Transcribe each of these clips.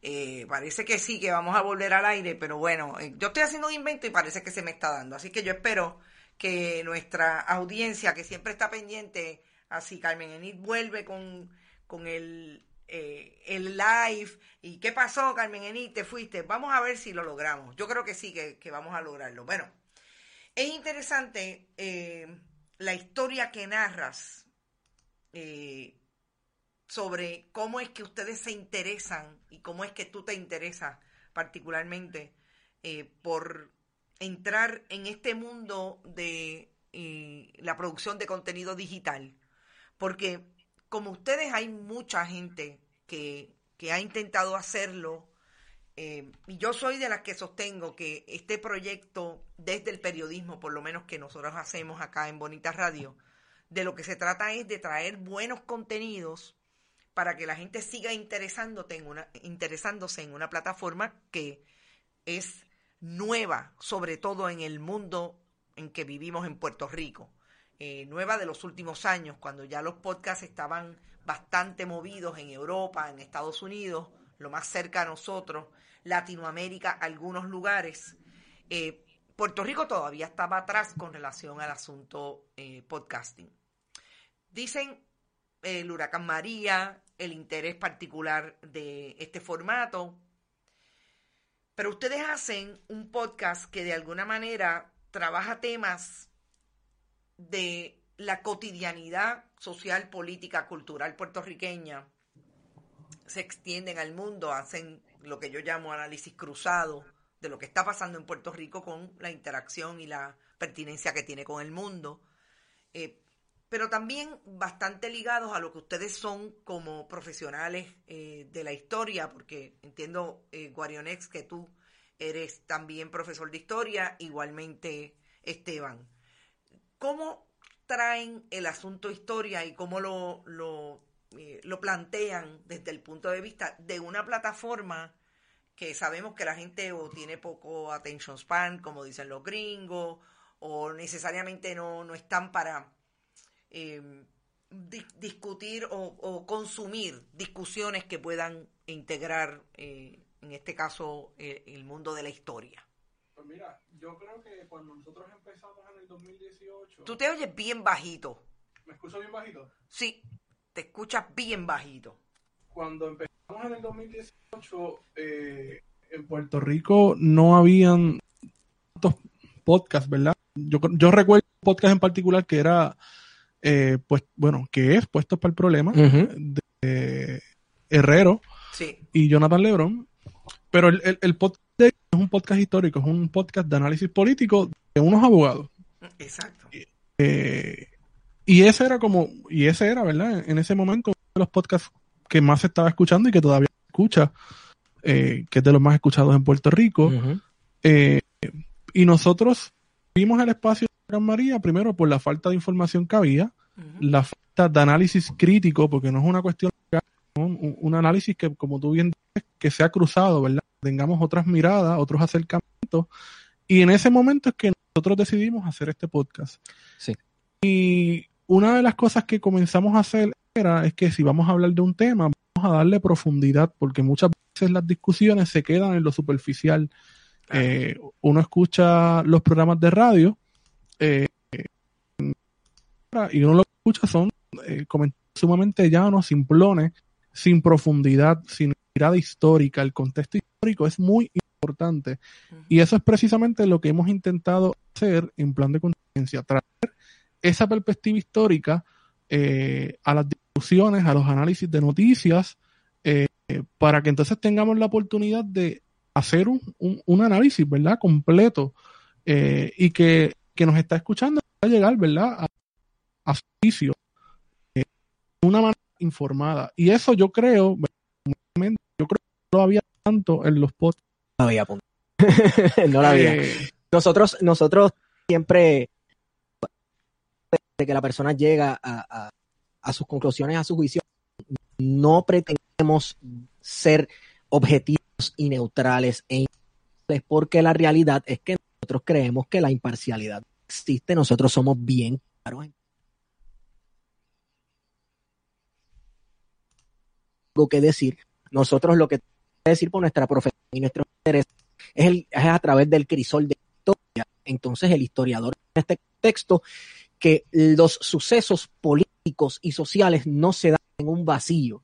Eh, parece que sí, que vamos a volver al aire, pero bueno, eh, yo estoy haciendo un invento y parece que se me está dando. Así que yo espero que nuestra audiencia, que siempre está pendiente, así Carmen Enid vuelve con, con el, eh, el live. ¿Y qué pasó, Carmen Enid? ¿Te fuiste? Vamos a ver si lo logramos. Yo creo que sí, que, que vamos a lograrlo. Bueno, es interesante la historia que narras sobre cómo es que ustedes se interesan y cómo es que tú te interesas particularmente eh, por entrar en este mundo de eh, la producción de contenido digital. Porque como ustedes hay mucha gente que, ha intentado hacerlo eh, y yo soy de las que sostengo que este proyecto desde el periodismo, por lo menos que nosotros hacemos acá en Bonita Radio, de lo que se trata es de traer buenos contenidos para que la gente siga en una, interesándose en una plataforma que es nueva, sobre todo en el mundo en que vivimos en Puerto Rico. Eh, nueva de los últimos años, cuando ya los podcasts estaban bastante movidos en Europa, en Estados Unidos, lo más cerca a nosotros, Latinoamérica, algunos lugares. Eh, Puerto Rico todavía estaba atrás con relación al asunto eh, podcasting. Dicen el huracán María, el interés particular de este formato. Pero ustedes hacen un podcast que de alguna manera trabaja temas de la cotidianidad social, política, cultural puertorriqueña. Se extienden al mundo, hacen lo que yo llamo análisis cruzado de lo que está pasando en Puerto Rico con la interacción y la pertinencia que tiene con el mundo. Eh, pero también bastante ligados a lo que ustedes son como profesionales eh, de la historia, porque entiendo, eh, Guarionex, que tú eres también profesor de historia, igualmente Esteban. ¿Cómo traen el asunto historia y cómo lo, lo, eh, lo plantean desde el punto de vista de una plataforma que sabemos que la gente o tiene poco attention span, como dicen los gringos, o necesariamente no, no están para eh, discutir o, consumir discusiones que puedan integrar, eh, en este caso, eh, el mundo de la historia. Pues mira, yo creo que cuando nosotros empezamos en el 2018... Tú te oyes bien bajito. ¿Me escucho bien bajito? Sí, te escuchas bien bajito. Cuando empezamos en el 2018, en Puerto Rico no habían tantos podcasts, ¿verdad? Yo, yo recuerdo un podcast en particular que era eh, pues bueno, que es puesto para el problema de Herrero y Jonathan Lebron. Pero el, el, podcast es un podcast histórico, es un podcast de análisis político de unos abogados. Exacto. Eh, y ese era como, y ese era, ¿verdad? En ese momento, uno de los podcasts que más se estaba escuchando y que todavía se escucha, eh, que es de los más escuchados en Puerto Rico. y nosotros vimos el espacio Gran María, primero por la falta de información que había, la falta de análisis crítico, porque no es una cuestión, un, un análisis que, como tú bien dices, que sea cruzado, ¿verdad? Tengamos otras miradas, otros acercamientos. Y en ese momento es que nosotros decidimos hacer este podcast. Sí. Y una de las cosas que comenzamos a hacer era es que si vamos a hablar de un tema, vamos a darle profundidad, porque muchas veces las discusiones se quedan en lo superficial. Eh, uno escucha los programas de radio eh, y uno lo que escucha son eh, comentarios sumamente llanos, simplones, sin profundidad, sin mirada histórica. El contexto histórico es muy importante. Y eso es precisamente lo que hemos intentado hacer en plan de conciencia, traer esa perspectiva histórica eh, a las discusiones, a los análisis de noticias, para que entonces tengamos la oportunidad de hacer un, un, análisis, ¿verdad? Completo y que que nos está escuchando va a llegar, ¿verdad? A, su juicio de una manera informada. Y eso yo creo, yo creo que no había tanto en los podcasts. No había no lo había. Eh, nosotros, nosotros siempre de que la persona llega a, a sus conclusiones, a su juicio, no pretendemos ser objetivos y neutrales e porque la realidad es que creemos que la imparcialidad existe, nosotros somos bien claros en que decir. Nosotros lo que decir por nuestra profesión y nuestro interés, es, el, a través del crisol de historia. Entonces el historiador en este texto que los sucesos políticos y sociales no se dan en un vacío.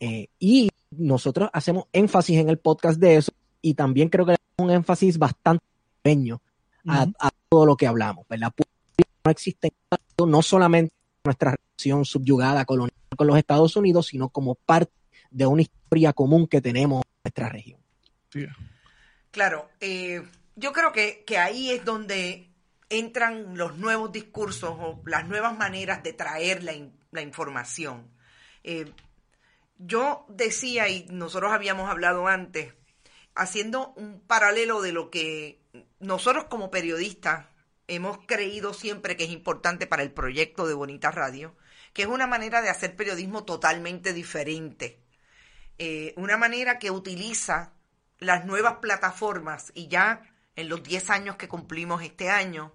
Eh, y nosotros hacemos énfasis en el podcast de eso y también creo que un énfasis bastante pequeño a, todo lo que hablamos, ¿verdad? No existe no solamente nuestra relación subyugada colonial con los Estados Unidos, sino como parte de una historia común que tenemos en nuestra región. Claro, eh, yo creo que, que ahí es donde entran los nuevos discursos o las nuevas maneras de traer la, información. Eh, yo decía, y nosotros habíamos hablado antes, haciendo un paralelo de lo que nosotros como periodistas hemos creído siempre que es importante para el proyecto de Bonita Radio, que es una manera de hacer periodismo totalmente diferente. Eh, una manera que utiliza las nuevas plataformas y ya en los 10 años que cumplimos este año,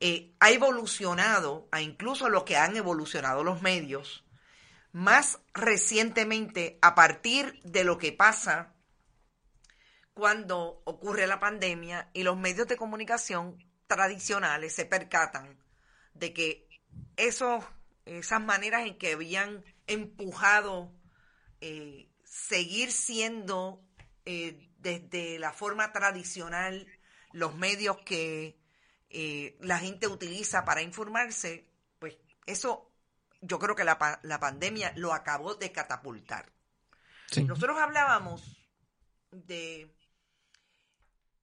eh, ha evolucionado, a incluso lo que han evolucionado los medios, más recientemente a partir de lo que pasa cuando ocurre la pandemia y los medios de comunicación tradicionales se percatan de que esos, esas maneras en que habían empujado eh, seguir siendo eh, desde la forma tradicional los medios que eh, la gente utiliza para informarse, pues eso yo creo que la, la pandemia lo acabó de catapultar. Nosotros hablábamos de,